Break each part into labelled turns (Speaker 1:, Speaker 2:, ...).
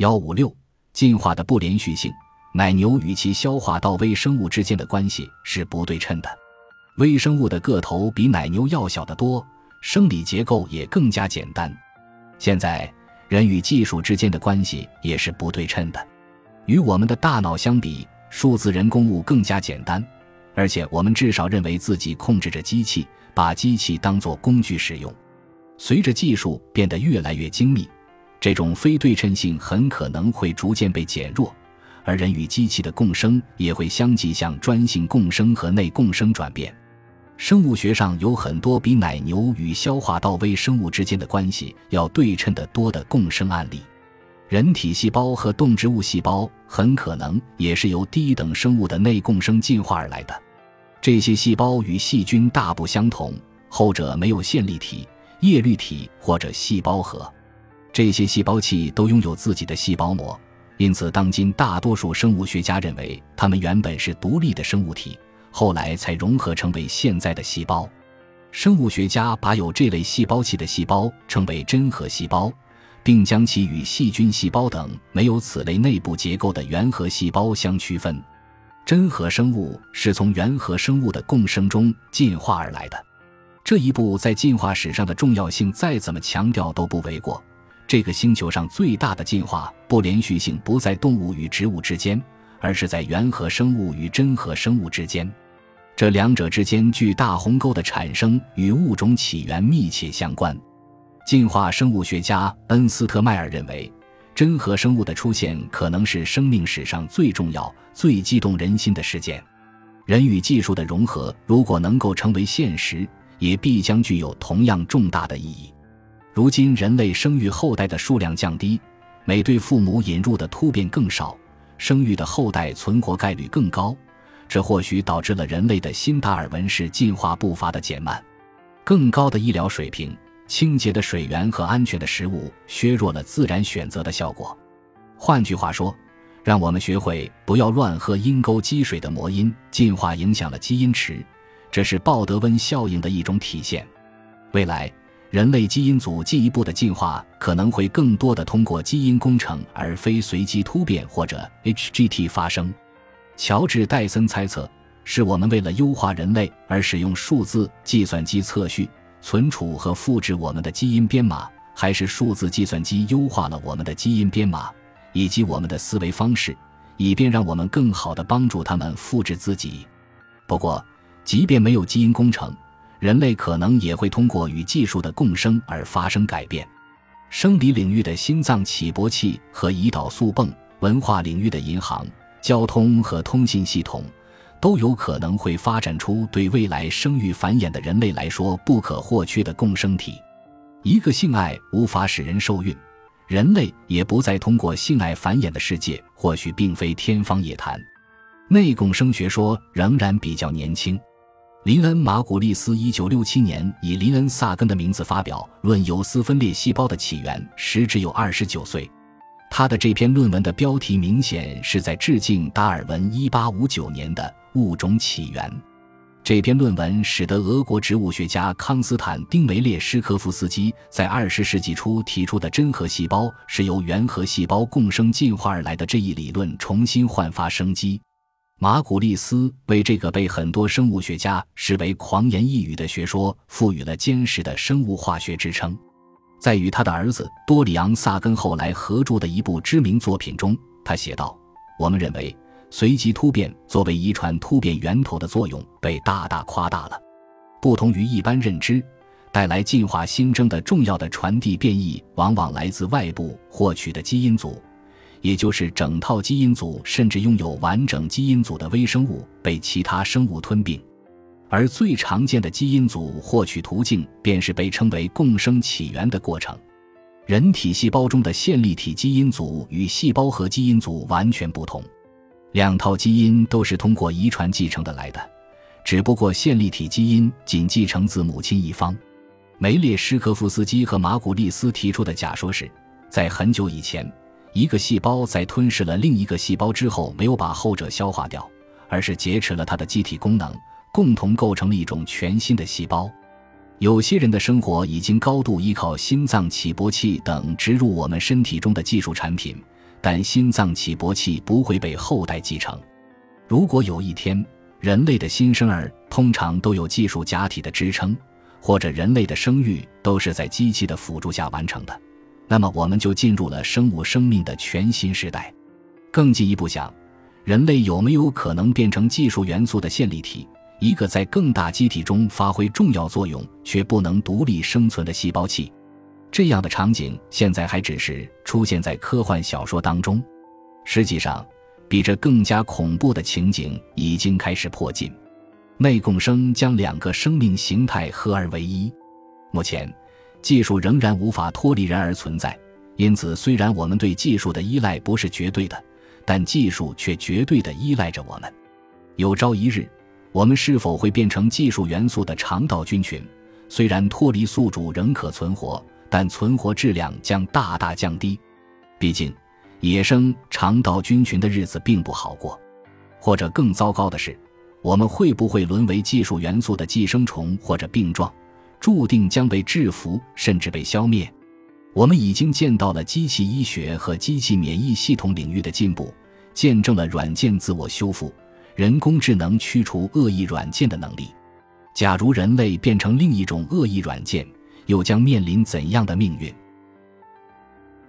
Speaker 1: 幺五六，进化的不连续性。奶牛与其消化道微生物之间的关系是不对称的，微生物的个头比奶牛要小得多，生理结构也更加简单。现在，人与技术之间的关系也是不对称的。与我们的大脑相比，数字人工物更加简单，而且我们至少认为自己控制着机器，把机器当作工具使用。随着技术变得越来越精密，这种非对称性很可能会逐渐被减弱。而人与机器的共生也会相继向专性共生和内共生转变。生物学上有很多比奶牛与消化道微生物之间的关系要对称的多的共生案例。人体细胞和动植物细胞很可能也是由低等生物的内共生进化而来的。这些细胞与细菌大不相同，后者没有线粒体、叶绿体或者细胞核。这些细胞器都拥有自己的细胞膜。因此，当今大多数生物学家认为，它们原本是独立的生物体，后来才融合成为现在的细胞。生物学家把有这类细胞器的细胞称为真核细胞，并将其与细菌细胞等没有此类内部结构的原核细胞相区分。真核生物是从原核生物的共生中进化而来的，这一步在进化史上的重要性再怎么强调都不为过。这个星球上最大的进化不连续性不在动物与植物之间，而是在原核生物与真核生物之间。这两者之间巨大鸿沟的产生与物种起源密切相关。进化生物学家恩斯特迈尔认为，真核生物的出现可能是生命史上最重要、最激动人心的事件。人与技术的融合如果能够成为现实，也必将具有同样重大的意义。如今，人类生育后代的数量降低，每对父母引入的突变更少，生育的后代存活概率更高，这或许导致了人类的新达尔文式进化步伐的减慢。更高的医疗水平、清洁的水源和安全的食物削弱了自然选择的效果。换句话说，让我们学会不要乱喝阴沟积水的魔音。进化影响了基因池，这是鲍德温效应的一种体现。未来。人类基因组进一步的进化可能会更多的通过基因工程而非随机突变或者 HGT 发生。乔治·戴森猜测，是我们为了优化人类而使用数字计算机测序、存储和复制我们的基因编码，还是数字计算机优化了我们的基因编码以及我们的思维方式，以便让我们更好地帮助他们复制自己？不过，即便没有基因工程，人类可能也会通过与技术的共生而发生改变，生理领域的心脏起搏器和胰岛素泵，文化领域的银行、交通和通信系统，都有可能会发展出对未来生育繁衍的人类来说不可或缺的共生体。一个性爱无法使人受孕，人类也不再通过性爱繁衍的世界，或许并非天方夜谭。内共生学说仍然比较年轻。林恩·马古利斯一九六七年以林恩·萨根的名字发表《论有丝分裂细胞的起源》，时只有二十九岁。他的这篇论文的标题明显是在致敬达尔文一八五九年的《物种起源》。这篇论文使得俄国植物学家康斯坦丁·维列什科夫斯基在二十世纪初提出的真核细胞是由原核细胞共生进化而来的这一理论重新焕发生机。马古利斯为这个被很多生物学家视为狂言一语的学说赋予了坚实的生物化学支撑。在与他的儿子多里昂·萨根后来合著的一部知名作品中，他写道：“我们认为随机突变作为遗传突变源头的作用被大大夸大了。不同于一般认知，带来进化新征的重要的传递变异往往来自外部获取的基因组。”也就是整套基因组，甚至拥有完整基因组的微生物被其他生物吞并，而最常见的基因组获取途径便是被称为共生起源的过程。人体细胞中的线粒体基因组与细胞核基因组完全不同，两套基因都是通过遗传继承的来的，只不过线粒体基因仅继承自母亲一方。梅列什科夫斯基和马古利斯提出的假说是，在很久以前。一个细胞在吞噬了另一个细胞之后，没有把后者消化掉，而是劫持了它的机体功能，共同构成了一种全新的细胞。有些人的生活已经高度依靠心脏起搏器等植入我们身体中的技术产品，但心脏起搏器不会被后代继承。如果有一天人类的新生儿通常都有技术假体的支撑，或者人类的生育都是在机器的辅助下完成的，那么我们就进入了生物生命的全新时代。更进一步想，人类有没有可能变成技术元素的线粒体，一个在更大机体中发挥重要作用却不能独立生存的细胞器？这样的场景现在还只是出现在科幻小说当中，实际上，比这更加恐怖的情景已经开始迫近。内共生将两个生命形态合而为一。目前，技术仍然无法脱离人而存在，因此，虽然我们对技术的依赖不是绝对的，但技术却绝对的依赖着我们。有朝一日，我们是否会变成技术元素的肠道菌群？虽然脱离宿主仍可存活。但存活质量将大大降低，毕竟野生肠道菌群的日子并不好过。或者更糟糕的是，我们会不会沦为技术元素的寄生虫或者病状，注定将被制服甚至被消灭？我们已经见到了机器医学和机器免疫系统领域的进步，见证了软件自我修复、人工智能驱除恶意软件的能力。假如人类变成另一种恶意软件，又将面临怎样的命运？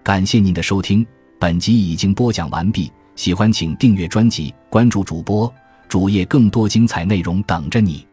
Speaker 1: 感谢您的收听，本集已经播讲完毕。喜欢请订阅专辑，关注主播主页，更多精彩内容等着你。